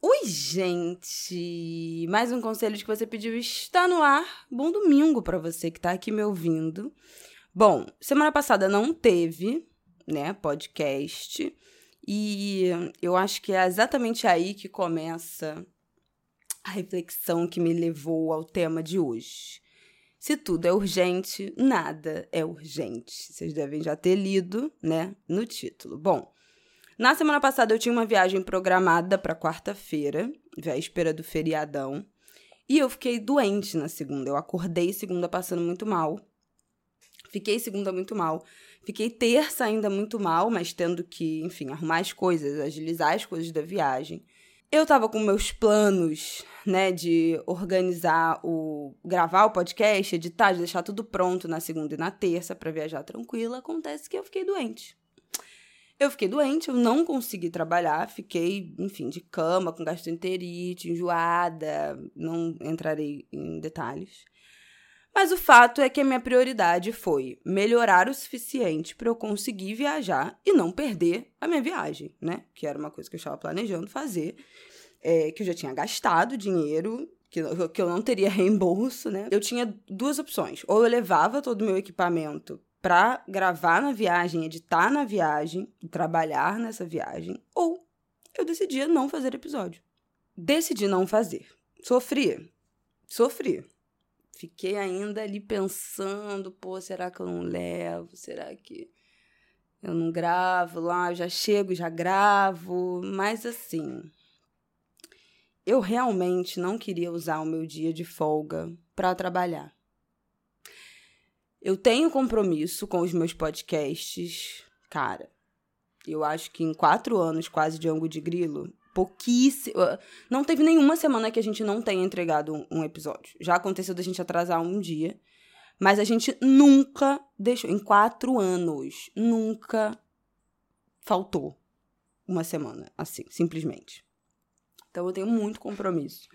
Oi, gente! Mais um conselho que você pediu está no ar. Bom domingo para você que tá aqui me ouvindo. Bom, semana passada não teve, né, podcast. E eu acho que é exatamente aí que começa a reflexão que me levou ao tema de hoje. Se tudo é urgente, nada é urgente. Vocês devem já ter lido, né, no título. Bom, na semana passada eu tinha uma viagem programada para quarta-feira, véspera do feriadão, e eu fiquei doente na segunda. Eu acordei segunda passando muito mal. Fiquei segunda muito mal. Fiquei terça ainda muito mal, mas tendo que, enfim, arrumar as coisas, agilizar as coisas da viagem. Eu tava com meus planos, né, de organizar o gravar o podcast, editar, de deixar tudo pronto na segunda e na terça para viajar tranquila. Acontece que eu fiquei doente. Eu fiquei doente, eu não consegui trabalhar, fiquei, enfim, de cama, com gastroenterite, enjoada, não entrarei em detalhes. Mas o fato é que a minha prioridade foi melhorar o suficiente para eu conseguir viajar e não perder a minha viagem, né? Que era uma coisa que eu estava planejando fazer, é, que eu já tinha gastado dinheiro, que, que eu não teria reembolso, né? Eu tinha duas opções. Ou eu levava todo o meu equipamento para gravar na viagem, editar na viagem, trabalhar nessa viagem, ou eu decidia não fazer episódio. Decidi não fazer. Sofri. Sofri fiquei ainda ali pensando, pô, será que eu não levo? Será que eu não gravo lá? Eu já chego, já gravo, mas assim, eu realmente não queria usar o meu dia de folga para trabalhar. Eu tenho compromisso com os meus podcasts, cara. Eu acho que em quatro anos quase de ângulo de grilo, pouquíssimo. Não teve nenhuma semana que a gente não tenha entregado um, um episódio. Já aconteceu da gente atrasar um dia. Mas a gente nunca deixou. Em quatro anos, nunca faltou uma semana, assim, simplesmente. Então eu tenho muito compromisso.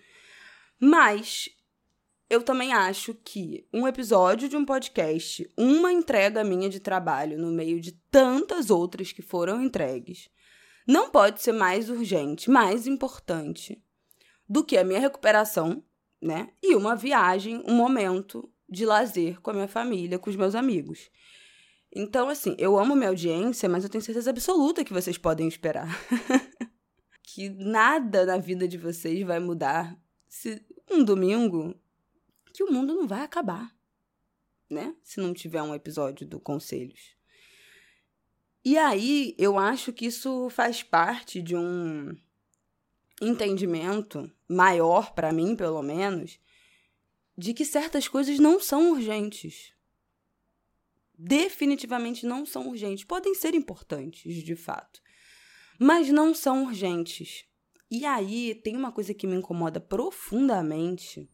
Mas eu também acho que um episódio de um podcast, uma entrega minha de trabalho no meio de tantas outras que foram entregues, não pode ser mais urgente, mais importante do que a minha recuperação, né? E uma viagem, um momento de lazer com a minha família, com os meus amigos. Então, assim, eu amo minha audiência, mas eu tenho certeza absoluta que vocês podem esperar. que nada na vida de vocês vai mudar se um domingo que o mundo não vai acabar, né? Se não tiver um episódio do Conselhos. E aí, eu acho que isso faz parte de um entendimento maior para mim, pelo menos, de que certas coisas não são urgentes. Definitivamente não são urgentes. Podem ser importantes, de fato, mas não são urgentes. E aí tem uma coisa que me incomoda profundamente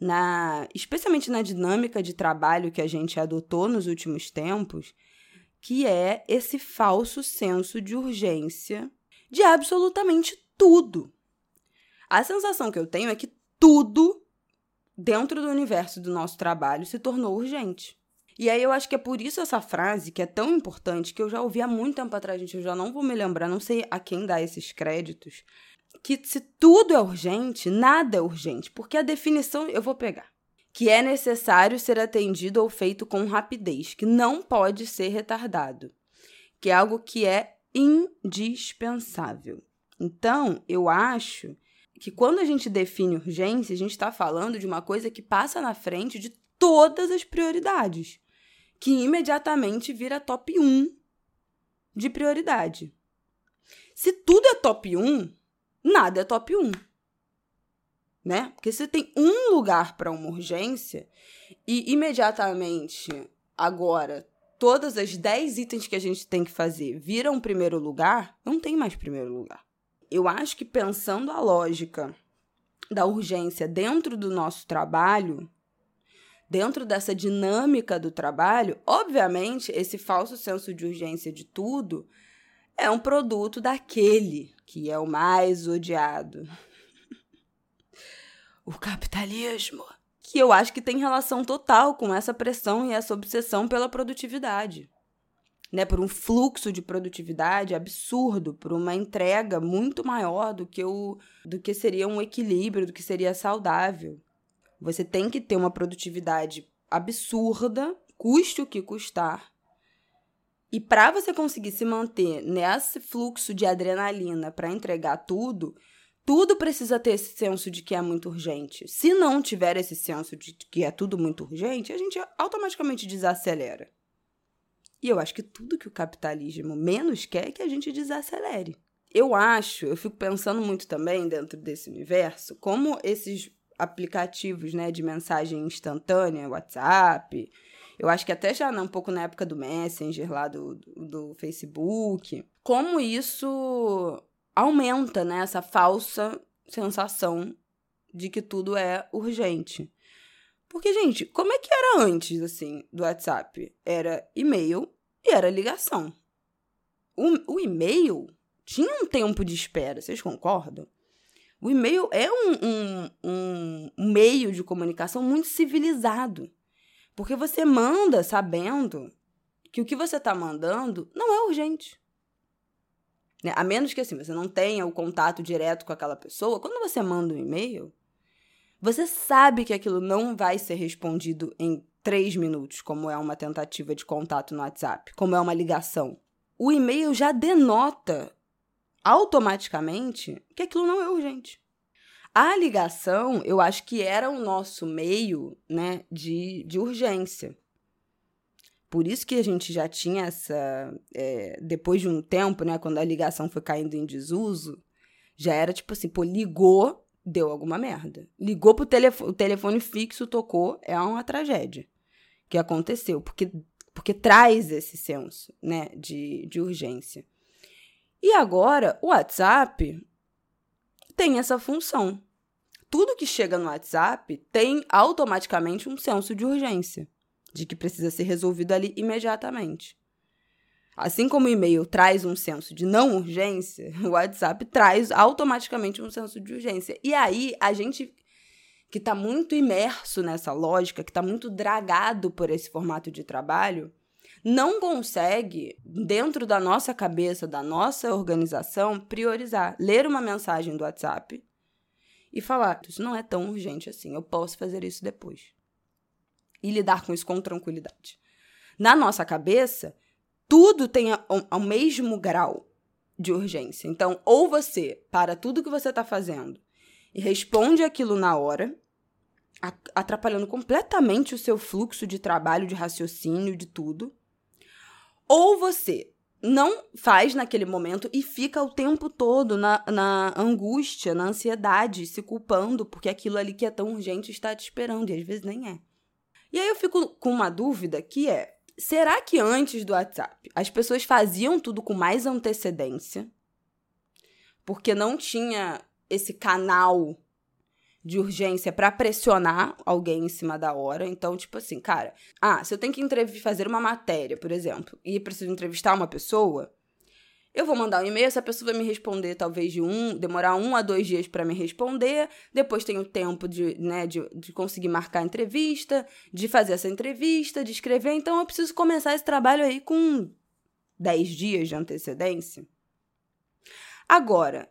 na, especialmente na dinâmica de trabalho que a gente adotou nos últimos tempos, que é esse falso senso de urgência de absolutamente tudo. A sensação que eu tenho é que tudo dentro do universo do nosso trabalho se tornou urgente. E aí eu acho que é por isso essa frase, que é tão importante, que eu já ouvi há muito tempo atrás, gente, eu já não vou me lembrar, não sei a quem dar esses créditos, que se tudo é urgente, nada é urgente, porque a definição eu vou pegar que é necessário ser atendido ou feito com rapidez, que não pode ser retardado, que é algo que é indispensável. Então, eu acho que quando a gente define urgência, a gente está falando de uma coisa que passa na frente de todas as prioridades, que imediatamente vira top 1 de prioridade. Se tudo é top 1, nada é top 1 né? Porque você tem um lugar para uma urgência e imediatamente agora todas as 10 itens que a gente tem que fazer viram primeiro lugar, não tem mais primeiro lugar. Eu acho que pensando a lógica da urgência dentro do nosso trabalho, dentro dessa dinâmica do trabalho, obviamente, esse falso senso de urgência de tudo é um produto daquele que é o mais odiado. o capitalismo. Que eu acho que tem relação total com essa pressão e essa obsessão pela produtividade. Né, por um fluxo de produtividade absurdo, por uma entrega muito maior do que, o, do que seria um equilíbrio, do que seria saudável. Você tem que ter uma produtividade absurda, custe o que custar. E para você conseguir se manter nesse fluxo de adrenalina para entregar tudo, tudo precisa ter esse senso de que é muito urgente. Se não tiver esse senso de que é tudo muito urgente, a gente automaticamente desacelera. E eu acho que tudo que o capitalismo menos quer é que a gente desacelere. Eu acho, eu fico pensando muito também dentro desse universo, como esses aplicativos né, de mensagem instantânea, WhatsApp. Eu acho que até já um pouco na época do Messenger, lá do, do, Facebook. Como isso aumenta né, essa falsa sensação de que tudo é urgente. Porque, gente, como é que era antes, assim, do WhatsApp? Era e-mail e era ligação. O, o e-mail tinha um tempo de espera, vocês concordam? O e-mail é um, um, um meio de comunicação muito civilizado. Porque você manda sabendo que o que você está mandando não é urgente. Né? A menos que assim, você não tenha o contato direto com aquela pessoa, quando você manda um e-mail, você sabe que aquilo não vai ser respondido em três minutos, como é uma tentativa de contato no WhatsApp, como é uma ligação. O e-mail já denota automaticamente que aquilo não é urgente. A ligação, eu acho que era o nosso meio né, de, de urgência. Por isso que a gente já tinha essa. É, depois de um tempo, né, quando a ligação foi caindo em desuso, já era tipo assim, pô, ligou, deu alguma merda. Ligou pro telefone, o telefone fixo, tocou, é uma tragédia que aconteceu, porque, porque traz esse senso né, de, de urgência. E agora, o WhatsApp tem essa função. Tudo que chega no WhatsApp tem automaticamente um senso de urgência, de que precisa ser resolvido ali imediatamente. Assim como o e-mail traz um senso de não urgência, o WhatsApp traz automaticamente um senso de urgência. E aí, a gente que está muito imerso nessa lógica, que está muito dragado por esse formato de trabalho, não consegue, dentro da nossa cabeça, da nossa organização, priorizar. Ler uma mensagem do WhatsApp e falar: Isso não é tão urgente assim, eu posso fazer isso depois. E lidar com isso com tranquilidade. Na nossa cabeça, tudo tem o mesmo grau de urgência. Então, ou você para tudo que você está fazendo e responde aquilo na hora, atrapalhando completamente o seu fluxo de trabalho, de raciocínio, de tudo ou você não faz naquele momento e fica o tempo todo na, na angústia, na ansiedade, se culpando porque aquilo ali que é tão urgente está te esperando, e às vezes nem é. E aí eu fico com uma dúvida que é: será que antes do WhatsApp as pessoas faziam tudo com mais antecedência? Porque não tinha esse canal de urgência para pressionar alguém em cima da hora. Então, tipo assim, cara, ah, se eu tenho que fazer uma matéria, por exemplo, e preciso entrevistar uma pessoa, eu vou mandar um e-mail, essa pessoa vai me responder talvez de um, demorar um a dois dias para me responder. Depois tenho tempo de, né, de, de conseguir marcar a entrevista, de fazer essa entrevista, de escrever. Então eu preciso começar esse trabalho aí com 10 dias de antecedência. Agora,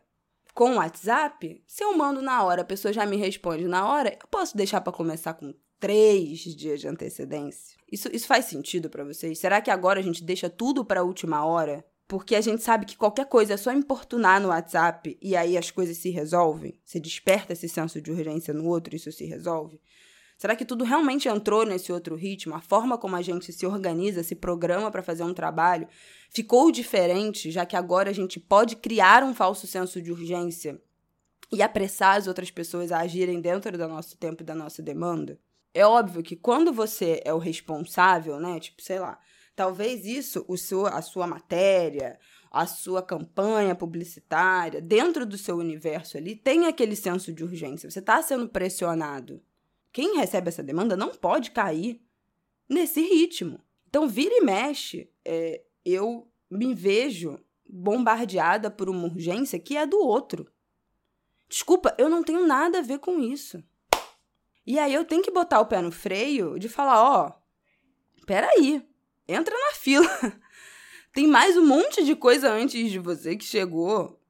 com o WhatsApp, se eu mando na hora, a pessoa já me responde na hora, eu posso deixar para começar com três dias de antecedência? Isso, isso faz sentido para vocês? Será que agora a gente deixa tudo para a última hora? Porque a gente sabe que qualquer coisa é só importunar no WhatsApp e aí as coisas se resolvem? Você desperta esse senso de urgência no outro e isso se resolve? Será que tudo realmente entrou nesse outro ritmo? A forma como a gente se organiza, se programa para fazer um trabalho ficou diferente, já que agora a gente pode criar um falso senso de urgência e apressar as outras pessoas a agirem dentro do nosso tempo e da nossa demanda? É óbvio que quando você é o responsável, né? Tipo, sei lá, talvez isso, o seu, a sua matéria, a sua campanha publicitária, dentro do seu universo ali, tem aquele senso de urgência. Você está sendo pressionado. Quem recebe essa demanda não pode cair nesse ritmo. Então, vira e mexe, é, eu me vejo bombardeada por uma urgência que é do outro. Desculpa, eu não tenho nada a ver com isso. E aí eu tenho que botar o pé no freio de falar, ó, oh, peraí, entra na fila. Tem mais um monte de coisa antes de você que chegou.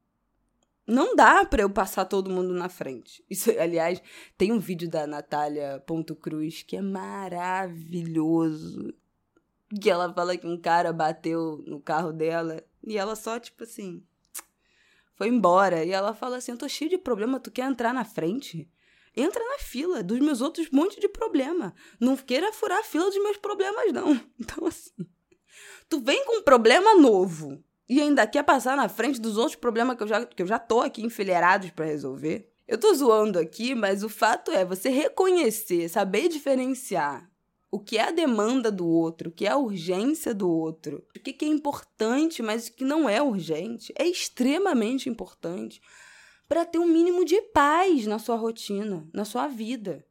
Não dá para eu passar todo mundo na frente. Isso, aliás, tem um vídeo da Natália Ponto Cruz que é maravilhoso. Que ela fala que um cara bateu no carro dela e ela só, tipo assim, foi embora. E ela fala assim: Eu tô cheio de problema, tu quer entrar na frente? Entra na fila dos meus outros monte de problema. Não queira furar a fila dos meus problemas, não. Então, assim. Tu vem com um problema novo e ainda quer passar na frente dos outros problemas que eu já, que eu já tô aqui enfileirados para resolver. Eu tô zoando aqui, mas o fato é você reconhecer, saber diferenciar o que é a demanda do outro, o que é a urgência do outro, o que é importante, mas o que não é urgente, é extremamente importante para ter um mínimo de paz na sua rotina, na sua vida.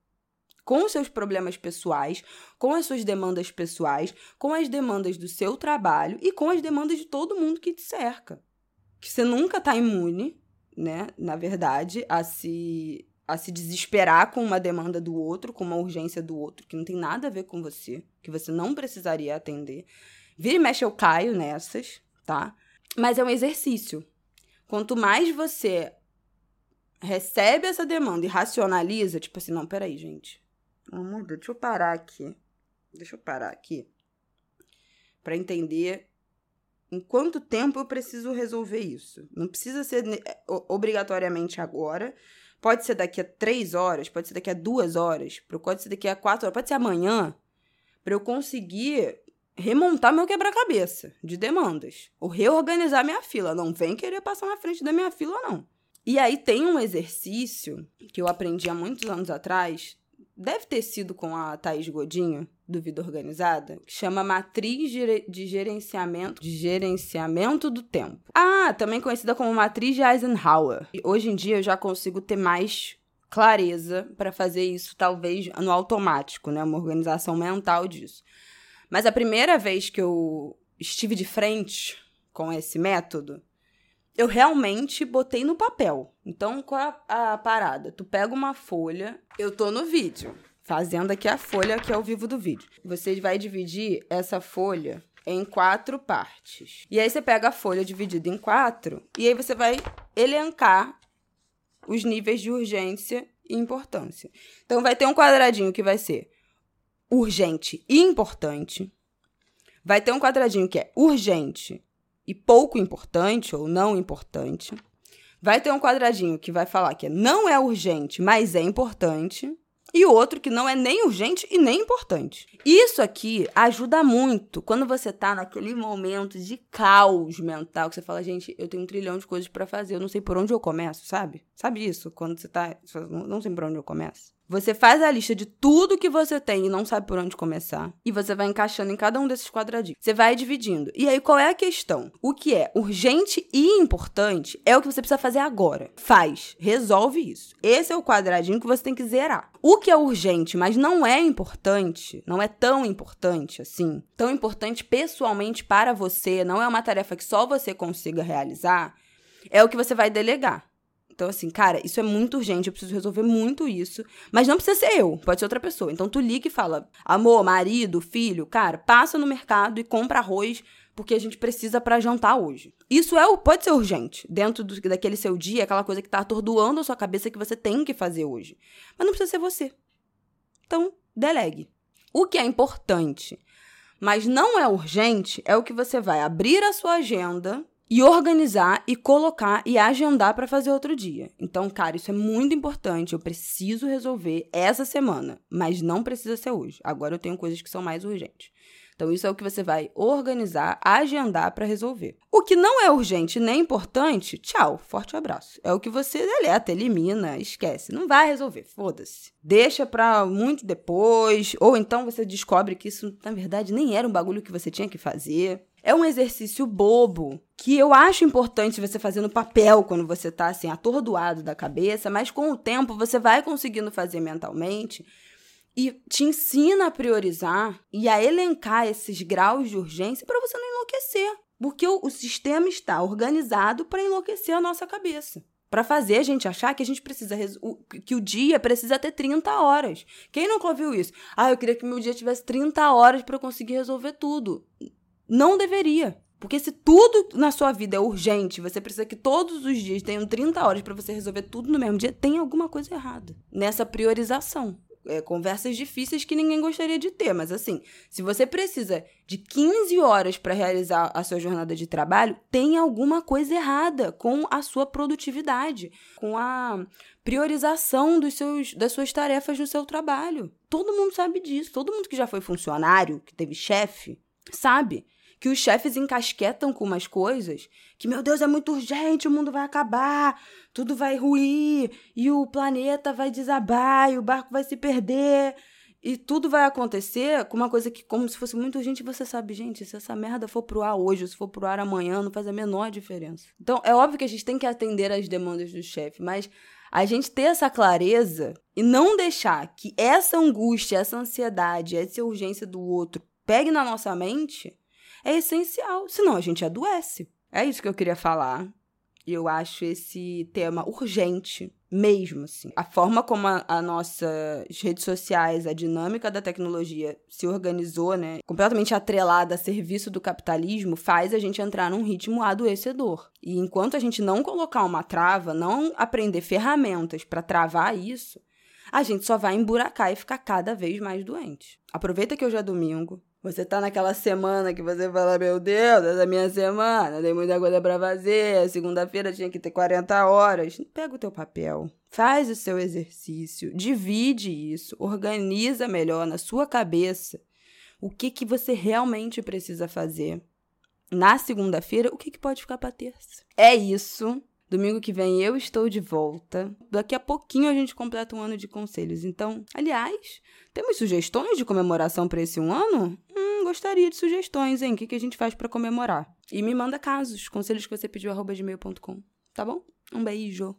Com os seus problemas pessoais, com as suas demandas pessoais, com as demandas do seu trabalho e com as demandas de todo mundo que te cerca. Que você nunca está imune, né, na verdade, a se a se desesperar com uma demanda do outro, com uma urgência do outro, que não tem nada a ver com você, que você não precisaria atender. Vira e mexe eu caio nessas, tá? Mas é um exercício. Quanto mais você recebe essa demanda e racionaliza, tipo assim, não, peraí, gente. Deixa eu parar aqui. Deixa eu parar aqui. para entender em quanto tempo eu preciso resolver isso. Não precisa ser obrigatoriamente agora, Pode ser daqui a três horas, pode ser daqui a duas horas, pode ser daqui a quatro horas, pode ser amanhã, para eu conseguir remontar meu quebra-cabeça de demandas. Ou reorganizar minha fila. Não vem querer passar na frente da minha fila, não. E aí tem um exercício que eu aprendi há muitos anos atrás, deve ter sido com a Thaís Godinho, do Vida Organizada, que chama Matriz de Gerenciamento, de Gerenciamento do Tempo. Ah, também conhecida como Matriz de Eisenhower. E hoje em dia eu já consigo ter mais clareza para fazer isso, talvez no automático, né? Uma organização mental disso. Mas a primeira vez que eu estive de frente com esse método, eu realmente botei no papel. Então, qual é a parada? Tu pega uma folha, eu tô no vídeo fazendo aqui a folha que é o vivo do vídeo. Você vai dividir essa folha em quatro partes. E aí você pega a folha dividida em quatro e aí você vai elencar os níveis de urgência e importância. Então vai ter um quadradinho que vai ser urgente e importante. Vai ter um quadradinho que é urgente e pouco importante ou não importante. Vai ter um quadradinho que vai falar que não é urgente, mas é importante e outro que não é nem urgente e nem importante. Isso aqui ajuda muito quando você tá naquele momento de caos mental que você fala, gente, eu tenho um trilhão de coisas para fazer, eu não sei por onde eu começo, sabe? Sabe isso? Quando você tá, não sei por onde eu começo. Você faz a lista de tudo que você tem e não sabe por onde começar. E você vai encaixando em cada um desses quadradinhos. Você vai dividindo. E aí, qual é a questão? O que é urgente e importante é o que você precisa fazer agora. Faz. Resolve isso. Esse é o quadradinho que você tem que zerar. O que é urgente, mas não é importante, não é tão importante assim, tão importante pessoalmente para você, não é uma tarefa que só você consiga realizar, é o que você vai delegar. Então, assim, cara, isso é muito urgente, eu preciso resolver muito isso. Mas não precisa ser eu, pode ser outra pessoa. Então, tu liga e fala: amor, marido, filho, cara, passa no mercado e compra arroz, porque a gente precisa para jantar hoje. Isso é pode ser urgente, dentro do, daquele seu dia, aquela coisa que tá atordoando a sua cabeça que você tem que fazer hoje. Mas não precisa ser você. Então, delegue. O que é importante, mas não é urgente, é o que você vai abrir a sua agenda e organizar e colocar e agendar para fazer outro dia. Então, cara, isso é muito importante. Eu preciso resolver essa semana, mas não precisa ser hoje. Agora eu tenho coisas que são mais urgentes. Então, isso é o que você vai organizar, agendar para resolver. O que não é urgente nem importante, tchau, forte abraço. É o que você deleta, elimina, esquece. Não vai resolver, foda-se. Deixa para muito depois, ou então você descobre que isso, na verdade, nem era um bagulho que você tinha que fazer. É um exercício bobo que eu acho importante você fazer no papel quando você tá assim atordoado da cabeça, mas com o tempo você vai conseguindo fazer mentalmente e te ensina a priorizar e a elencar esses graus de urgência para você não enlouquecer. Porque o, o sistema está organizado para enlouquecer a nossa cabeça. Para fazer a gente achar que a gente precisa. que o dia precisa ter 30 horas. Quem nunca ouviu isso? Ah, eu queria que meu dia tivesse 30 horas para eu conseguir resolver tudo. Não deveria. Porque se tudo na sua vida é urgente, você precisa que todos os dias tenham 30 horas para você resolver tudo no mesmo dia, tem alguma coisa errada nessa priorização é, conversas difíceis que ninguém gostaria de ter, mas assim, se você precisa de 15 horas para realizar a sua jornada de trabalho, tem alguma coisa errada com a sua produtividade, com a priorização dos seus, das suas tarefas no seu trabalho. Todo mundo sabe disso, todo mundo que já foi funcionário, que teve chefe, sabe que os chefes encasquetam com umas coisas que, meu Deus, é muito urgente, o mundo vai acabar, tudo vai ruir, e o planeta vai desabar, e o barco vai se perder. E tudo vai acontecer com uma coisa que, como se fosse muito urgente, você sabe, gente, se essa merda for pro ar hoje, ou se for pro ar amanhã, não faz a menor diferença. Então, é óbvio que a gente tem que atender às demandas do chefe, mas a gente ter essa clareza e não deixar que essa angústia, essa ansiedade, essa urgência do outro pegue na nossa mente, é essencial, senão a gente adoece. É isso que eu queria falar. E eu acho esse tema urgente mesmo, assim. A forma como a, a nossas redes sociais, a dinâmica da tecnologia se organizou, né, completamente atrelada a serviço do capitalismo, faz a gente entrar num ritmo adoecedor. E enquanto a gente não colocar uma trava, não aprender ferramentas para travar isso, a gente só vai emburacar e ficar cada vez mais doente. Aproveita que hoje é domingo, você tá naquela semana que você fala, meu Deus, essa minha semana, tem muita coisa para fazer, segunda-feira tinha que ter 40 horas. Pega o teu papel, faz o seu exercício, divide isso, organiza melhor na sua cabeça o que, que você realmente precisa fazer. Na segunda-feira, o que, que pode ficar para terça. É isso. Domingo que vem eu estou de volta. Daqui a pouquinho a gente completa um ano de conselhos. Então, aliás, temos sugestões de comemoração para esse um ano? Gostaria de sugestões, hein? O que, que a gente faz para comemorar? E me manda casos, conselhos que você pediu, arroba gmail.com. Tá bom? Um beijo.